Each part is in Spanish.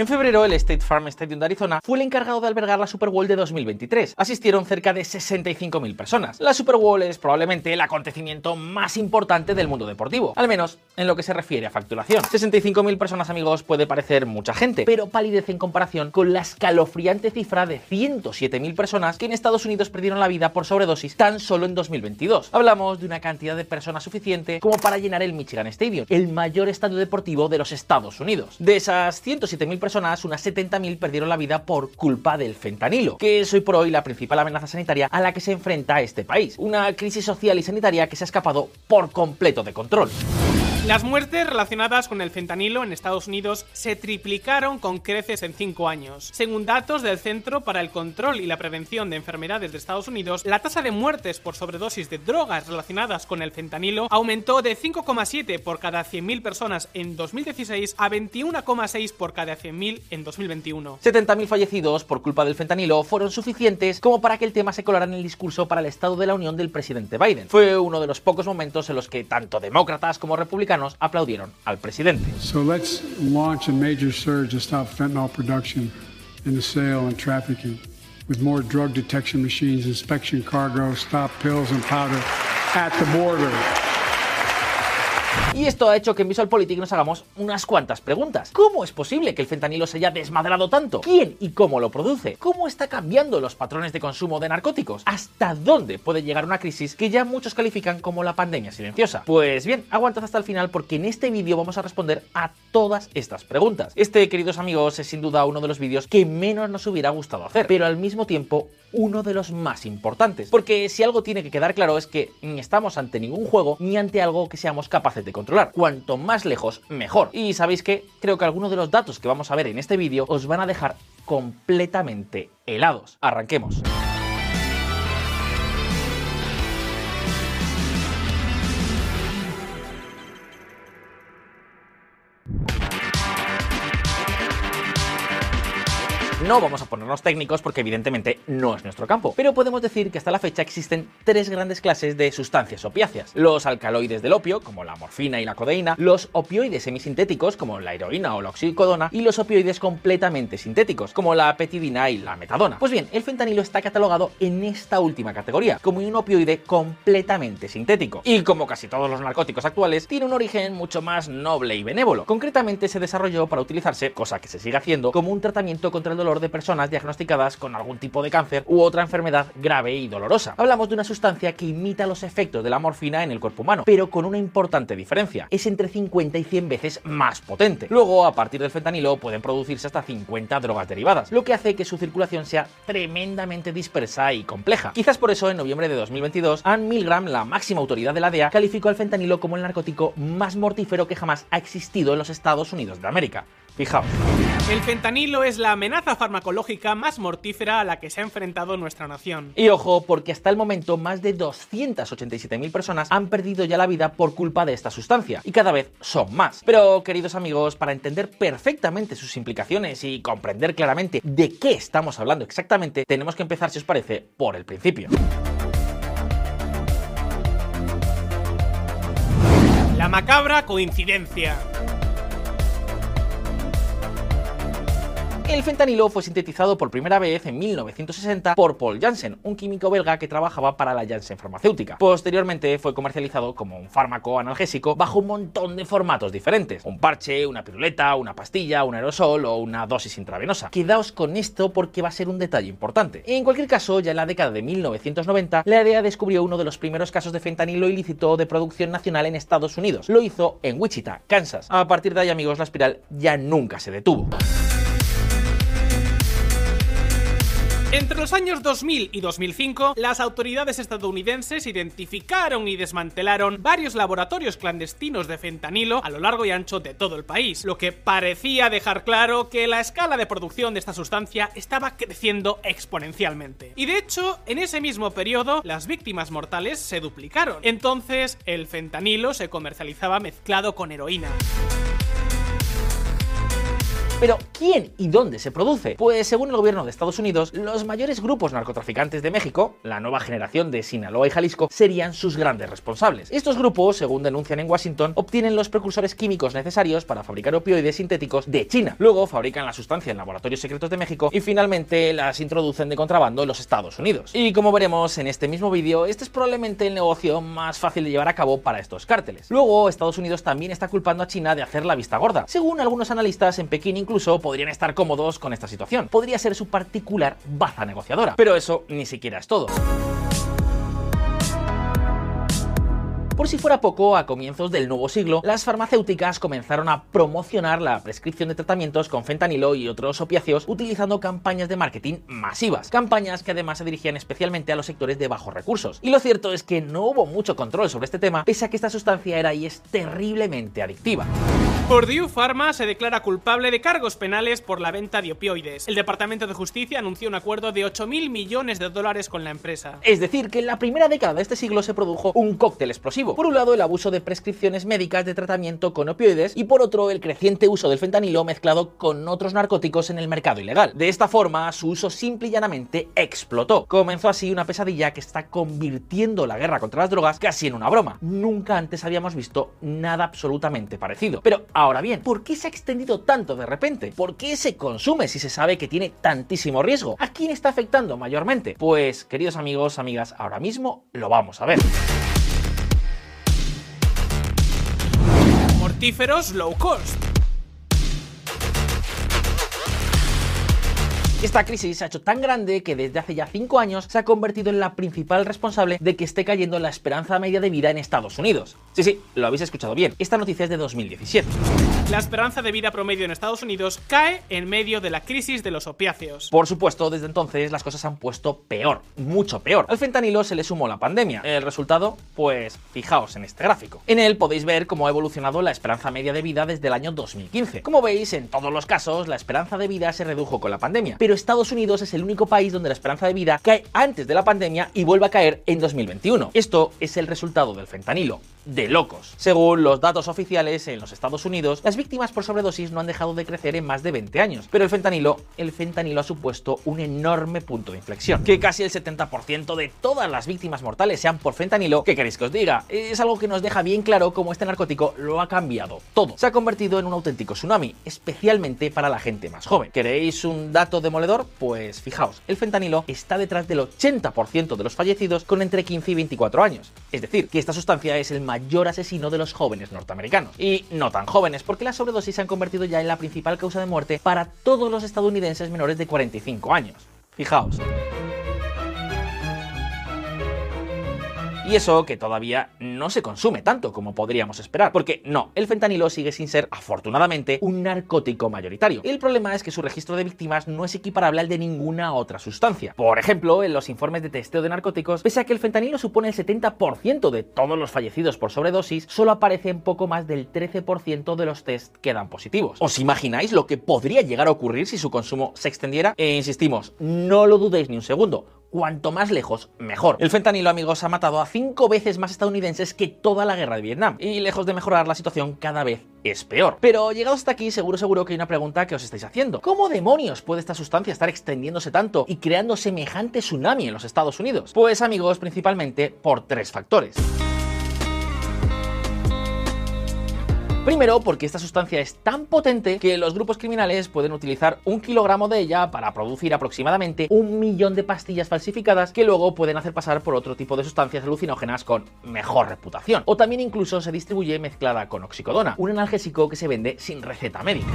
En febrero, el State Farm Stadium de Arizona fue el encargado de albergar la Super Bowl de 2023. Asistieron cerca de 65.000 personas. La Super Bowl es probablemente el acontecimiento más importante del mundo deportivo, al menos en lo que se refiere a facturación. 65.000 personas, amigos, puede parecer mucha gente, pero palidece en comparación con la escalofriante cifra de 107.000 personas que en Estados Unidos perdieron la vida por sobredosis tan solo en 2022. Hablamos de una cantidad de personas suficiente como para llenar el Michigan Stadium, el mayor estadio deportivo de los Estados Unidos. De esas 107.000 personas, unas 70.000 perdieron la vida por culpa del fentanilo, que es hoy por hoy la principal amenaza sanitaria a la que se enfrenta este país. Una crisis social y sanitaria que se ha escapado por completo de control. Las muertes relacionadas con el fentanilo en Estados Unidos se triplicaron con creces en 5 años. Según datos del Centro para el Control y la Prevención de Enfermedades de Estados Unidos, la tasa de muertes por sobredosis de drogas relacionadas con el fentanilo aumentó de 5,7 por cada 100.000 personas en 2016 a 21,6 por cada 100.000 en 2021. 70.000 fallecidos por culpa del fentanilo fueron suficientes como para que el tema se colara en el discurso para el Estado de la Unión del presidente Biden. Fue uno de los pocos momentos en los que tanto demócratas como republicanos aplaudieron al presidente. So let's launch a major surge to stop fentanyl production and the sale and trafficking with more drug detection machines, inspection cargo, stop pills and powder at the border. Y esto ha hecho que en VisualPolitik nos hagamos unas cuantas preguntas. ¿Cómo es posible que el fentanilo se haya desmadrado tanto? ¿Quién y cómo lo produce? ¿Cómo está cambiando los patrones de consumo de narcóticos? ¿Hasta dónde puede llegar una crisis que ya muchos califican como la pandemia silenciosa? Pues bien, aguantad hasta el final porque en este vídeo vamos a responder a todas estas preguntas. Este, queridos amigos, es sin duda uno de los vídeos que menos nos hubiera gustado hacer, pero al mismo tiempo uno de los más importantes. Porque si algo tiene que quedar claro es que ni estamos ante ningún juego ni ante algo que seamos capaces de controlar. Cuanto más lejos, mejor. Y sabéis que creo que algunos de los datos que vamos a ver en este vídeo os van a dejar completamente helados. Arranquemos. No vamos a ponernos técnicos porque evidentemente no es nuestro campo, pero podemos decir que hasta la fecha existen tres grandes clases de sustancias opiáceas. Los alcaloides del opio, como la morfina y la codeína, los opioides semisintéticos, como la heroína o la oxicodona, y los opioides completamente sintéticos, como la petidina y la metadona. Pues bien, el fentanilo está catalogado en esta última categoría, como un opioide completamente sintético. Y como casi todos los narcóticos actuales, tiene un origen mucho más noble y benévolo. Concretamente se desarrolló para utilizarse, cosa que se sigue haciendo, como un tratamiento contra el dolor de personas diagnosticadas con algún tipo de cáncer u otra enfermedad grave y dolorosa. Hablamos de una sustancia que imita los efectos de la morfina en el cuerpo humano, pero con una importante diferencia. Es entre 50 y 100 veces más potente. Luego, a partir del fentanilo, pueden producirse hasta 50 drogas derivadas, lo que hace que su circulación sea tremendamente dispersa y compleja. Quizás por eso, en noviembre de 2022, Ann Milgram, la máxima autoridad de la DEA, calificó al fentanilo como el narcótico más mortífero que jamás ha existido en los Estados Unidos de América. Fijaos. El fentanilo es la amenaza farmacológica más mortífera a la que se ha enfrentado nuestra nación. Y ojo, porque hasta el momento más de 287.000 personas han perdido ya la vida por culpa de esta sustancia, y cada vez son más. Pero, queridos amigos, para entender perfectamente sus implicaciones y comprender claramente de qué estamos hablando exactamente, tenemos que empezar, si os parece, por el principio. La macabra coincidencia. El fentanilo fue sintetizado por primera vez en 1960 por Paul Janssen, un químico belga que trabajaba para la Janssen farmacéutica. Posteriormente fue comercializado como un fármaco analgésico bajo un montón de formatos diferentes. Un parche, una piruleta, una pastilla, un aerosol o una dosis intravenosa. Quedaos con esto porque va a ser un detalle importante. En cualquier caso, ya en la década de 1990, la DEA descubrió uno de los primeros casos de fentanilo ilícito de producción nacional en Estados Unidos. Lo hizo en Wichita, Kansas. A partir de ahí, amigos, la espiral ya nunca se detuvo. Entre los años 2000 y 2005, las autoridades estadounidenses identificaron y desmantelaron varios laboratorios clandestinos de fentanilo a lo largo y ancho de todo el país, lo que parecía dejar claro que la escala de producción de esta sustancia estaba creciendo exponencialmente. Y de hecho, en ese mismo periodo, las víctimas mortales se duplicaron. Entonces, el fentanilo se comercializaba mezclado con heroína. Pero, ¿quién y dónde se produce? Pues según el gobierno de Estados Unidos, los mayores grupos narcotraficantes de México, la nueva generación de Sinaloa y Jalisco, serían sus grandes responsables. Estos grupos, según denuncian en Washington, obtienen los precursores químicos necesarios para fabricar opioides sintéticos de China. Luego fabrican la sustancia en laboratorios secretos de México y finalmente las introducen de contrabando en los Estados Unidos. Y como veremos en este mismo vídeo, este es probablemente el negocio más fácil de llevar a cabo para estos cárteles. Luego, Estados Unidos también está culpando a China de hacer la vista gorda. Según algunos analistas, en Pekín incluso podrían estar cómodos con esta situación. Podría ser su particular baza negociadora. Pero eso ni siquiera es todo. Por si fuera poco, a comienzos del nuevo siglo, las farmacéuticas comenzaron a promocionar la prescripción de tratamientos con fentanilo y otros opiáceos utilizando campañas de marketing masivas, campañas que además se dirigían especialmente a los sectores de bajos recursos. Y lo cierto es que no hubo mucho control sobre este tema, pese a que esta sustancia era y es terriblemente adictiva. Purdue Pharma se declara culpable de cargos penales por la venta de opioides. El Departamento de Justicia anunció un acuerdo de 8.000 millones de dólares con la empresa. Es decir, que en la primera década de este siglo se produjo un cóctel explosivo. Por un lado, el abuso de prescripciones médicas de tratamiento con opioides y por otro, el creciente uso del fentanilo mezclado con otros narcóticos en el mercado ilegal. De esta forma, su uso simple y llanamente explotó. Comenzó así una pesadilla que está convirtiendo la guerra contra las drogas casi en una broma. Nunca antes habíamos visto nada absolutamente parecido. Pero ahora bien, ¿por qué se ha extendido tanto de repente? ¿Por qué se consume si se sabe que tiene tantísimo riesgo? ¿A quién está afectando mayormente? Pues, queridos amigos, amigas, ahora mismo lo vamos a ver. Low cost. Esta crisis se ha hecho tan grande que desde hace ya 5 años se ha convertido en la principal responsable de que esté cayendo la esperanza media de vida en Estados Unidos. Sí, sí, lo habéis escuchado bien. Esta noticia es de 2017. La esperanza de vida promedio en Estados Unidos cae en medio de la crisis de los opiáceos. Por supuesto, desde entonces las cosas han puesto peor, mucho peor. Al fentanilo se le sumó la pandemia. El resultado, pues fijaos en este gráfico. En él podéis ver cómo ha evolucionado la esperanza media de vida desde el año 2015. Como veis, en todos los casos, la esperanza de vida se redujo con la pandemia. Pero Estados Unidos es el único país donde la esperanza de vida cae antes de la pandemia y vuelve a caer en 2021. Esto es el resultado del fentanilo. De locos. Según los datos oficiales en los Estados Unidos, las víctimas por sobredosis no han dejado de crecer en más de 20 años. Pero el fentanilo, el fentanilo ha supuesto un enorme punto de inflexión. Que casi el 70% de todas las víctimas mortales sean por fentanilo, ¿qué queréis que os diga? Es algo que nos deja bien claro cómo este narcótico lo ha cambiado todo. Se ha convertido en un auténtico tsunami, especialmente para la gente más joven. ¿Queréis un dato demoledor? Pues fijaos, el fentanilo está detrás del 80% de los fallecidos con entre 15 y 24 años. Es decir, que esta sustancia es el mayor asesino de los jóvenes norteamericanos. Y no tan jóvenes, porque las sobredosis se han convertido ya en la principal causa de muerte para todos los estadounidenses menores de 45 años. Fijaos. Y eso que todavía no se consume tanto como podríamos esperar, porque no, el fentanilo sigue sin ser, afortunadamente, un narcótico mayoritario. El problema es que su registro de víctimas no es equiparable al de ninguna otra sustancia. Por ejemplo, en los informes de testeo de narcóticos, pese a que el fentanilo supone el 70% de todos los fallecidos por sobredosis, solo aparece en poco más del 13% de los test que dan positivos. ¿Os imagináis lo que podría llegar a ocurrir si su consumo se extendiera? E insistimos, no lo dudéis ni un segundo cuanto más lejos, mejor. El fentanilo, amigos, ha matado a cinco veces más estadounidenses que toda la guerra de Vietnam. Y lejos de mejorar, la situación cada vez es peor. Pero llegados hasta aquí, seguro seguro que hay una pregunta que os estáis haciendo. ¿Cómo demonios puede esta sustancia estar extendiéndose tanto y creando semejante tsunami en los Estados Unidos? Pues amigos, principalmente por tres factores. Primero, porque esta sustancia es tan potente que los grupos criminales pueden utilizar un kilogramo de ella para producir aproximadamente un millón de pastillas falsificadas que luego pueden hacer pasar por otro tipo de sustancias alucinógenas con mejor reputación. O también incluso se distribuye mezclada con oxicodona, un analgésico que se vende sin receta médica.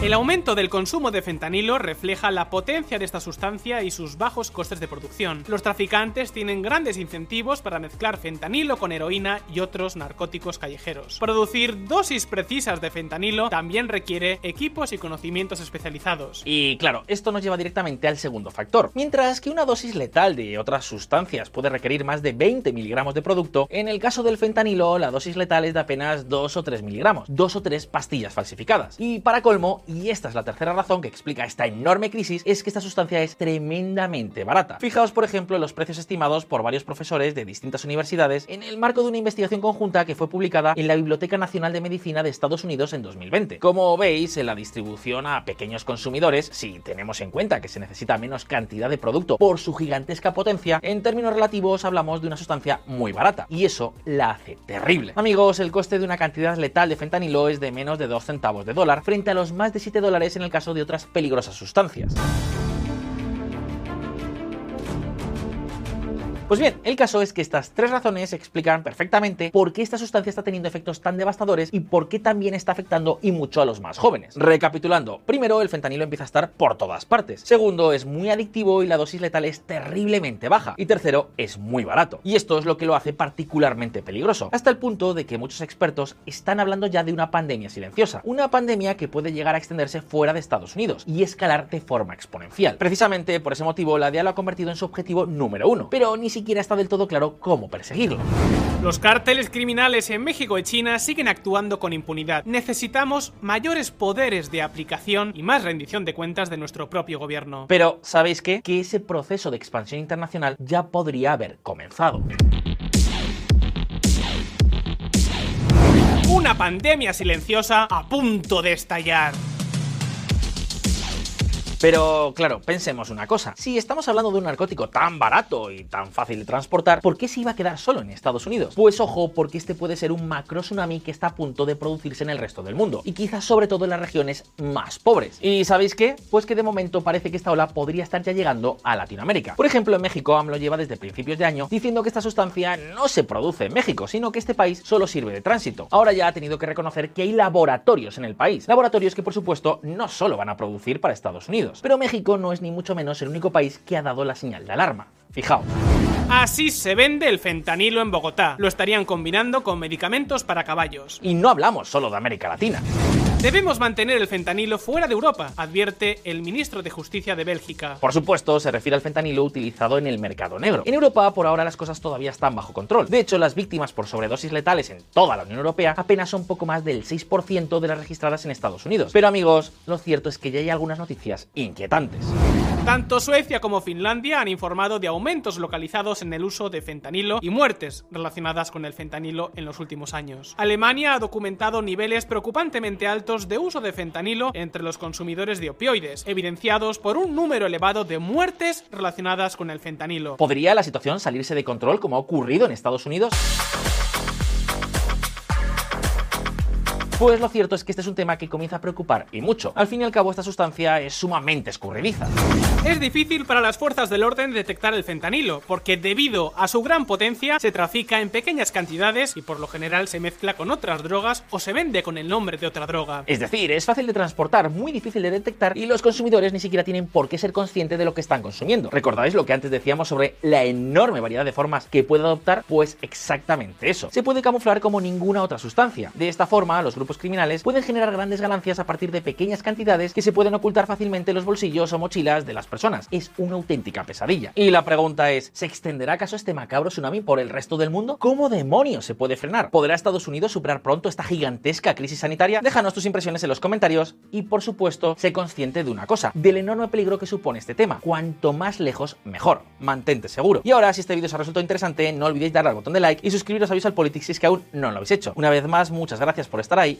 El aumento del consumo de fentanilo refleja la potencia de esta sustancia y sus bajos costes de producción. Los traficantes tienen grandes incentivos para mezclar fentanilo con heroína y otros narcóticos callejeros. Producir dosis precisas de fentanilo también requiere equipos y conocimientos especializados. Y claro, esto nos lleva directamente al segundo factor. Mientras que una dosis letal de otras sustancias puede requerir más de 20 miligramos de producto, en el caso del fentanilo la dosis letal es de apenas 2 o 3 miligramos, 2 o 3 pastillas falsificadas. Y para colmo, y esta es la tercera razón que explica esta enorme crisis, es que esta sustancia es tremendamente barata. Fijaos, por ejemplo, en los precios estimados por varios profesores de distintas universidades en el marco de una investigación conjunta que fue publicada en la Biblioteca Nacional de Medicina de Estados Unidos en 2020. Como veis, en la distribución a pequeños consumidores, si tenemos en cuenta que se necesita menos cantidad de producto por su gigantesca potencia, en términos relativos hablamos de una sustancia muy barata, y eso la hace terrible. Amigos, el coste de una cantidad letal de fentanilo es de menos de 2 centavos de dólar, frente a los más de 7 dólares en el caso de otras peligrosas sustancias. Pues bien, el caso es que estas tres razones explican perfectamente por qué esta sustancia está teniendo efectos tan devastadores y por qué también está afectando y mucho a los más jóvenes. Recapitulando, primero, el fentanilo empieza a estar por todas partes. Segundo, es muy adictivo y la dosis letal es terriblemente baja. Y tercero, es muy barato. Y esto es lo que lo hace particularmente peligroso, hasta el punto de que muchos expertos están hablando ya de una pandemia silenciosa. Una pandemia que puede llegar a extenderse fuera de Estados Unidos y escalar de forma exponencial. Precisamente por ese motivo, la DEA lo ha convertido en su objetivo número uno. Pero ni siquiera siquiera está del todo claro cómo perseguirlo. Los cárteles criminales en México y China siguen actuando con impunidad. Necesitamos mayores poderes de aplicación y más rendición de cuentas de nuestro propio gobierno. Pero, ¿sabéis qué? Que ese proceso de expansión internacional ya podría haber comenzado. Una pandemia silenciosa a punto de estallar. Pero claro, pensemos una cosa, si estamos hablando de un narcótico tan barato y tan fácil de transportar, ¿por qué se iba a quedar solo en Estados Unidos? Pues ojo, porque este puede ser un macro tsunami que está a punto de producirse en el resto del mundo, y quizás sobre todo en las regiones más pobres. ¿Y sabéis qué? Pues que de momento parece que esta ola podría estar ya llegando a Latinoamérica. Por ejemplo, en México AMLO lleva desde principios de año diciendo que esta sustancia no se produce en México, sino que este país solo sirve de tránsito. Ahora ya ha tenido que reconocer que hay laboratorios en el país, laboratorios que por supuesto no solo van a producir para Estados Unidos, pero México no es ni mucho menos el único país que ha dado la señal de alarma. Fijaos. Así se vende el fentanilo en Bogotá. Lo estarían combinando con medicamentos para caballos. Y no hablamos solo de América Latina. Debemos mantener el fentanilo fuera de Europa, advierte el ministro de Justicia de Bélgica. Por supuesto, se refiere al fentanilo utilizado en el mercado negro. En Europa, por ahora, las cosas todavía están bajo control. De hecho, las víctimas por sobredosis letales en toda la Unión Europea apenas son poco más del 6% de las registradas en Estados Unidos. Pero amigos, lo cierto es que ya hay algunas noticias inquietantes. Tanto Suecia como Finlandia han informado de aumentos localizados en el uso de fentanilo y muertes relacionadas con el fentanilo en los últimos años. Alemania ha documentado niveles preocupantemente altos de uso de fentanilo entre los consumidores de opioides, evidenciados por un número elevado de muertes relacionadas con el fentanilo. ¿Podría la situación salirse de control como ha ocurrido en Estados Unidos? Pues lo cierto es que este es un tema que comienza a preocupar y mucho. Al fin y al cabo, esta sustancia es sumamente escurridiza. Es difícil para las fuerzas del orden detectar el fentanilo, porque debido a su gran potencia se trafica en pequeñas cantidades y por lo general se mezcla con otras drogas o se vende con el nombre de otra droga. Es decir, es fácil de transportar, muy difícil de detectar y los consumidores ni siquiera tienen por qué ser conscientes de lo que están consumiendo. ¿Recordáis lo que antes decíamos sobre la enorme variedad de formas que puede adoptar? Pues exactamente eso. Se puede camuflar como ninguna otra sustancia. De esta forma, los criminales pueden generar grandes ganancias a partir de pequeñas cantidades que se pueden ocultar fácilmente en los bolsillos o mochilas de las personas. Es una auténtica pesadilla. Y la pregunta es, ¿se extenderá acaso este macabro tsunami por el resto del mundo? ¿Cómo demonios se puede frenar? ¿Podrá Estados Unidos superar pronto esta gigantesca crisis sanitaria? Déjanos tus impresiones en los comentarios y por supuesto, sé consciente de una cosa, del enorme peligro que supone este tema. Cuanto más lejos, mejor. Mantente seguro. Y ahora, si este vídeo os ha resultado interesante, no olvidéis darle al botón de like y suscribiros a Visual Politics si es que aún no lo habéis hecho. Una vez más, muchas gracias por estar ahí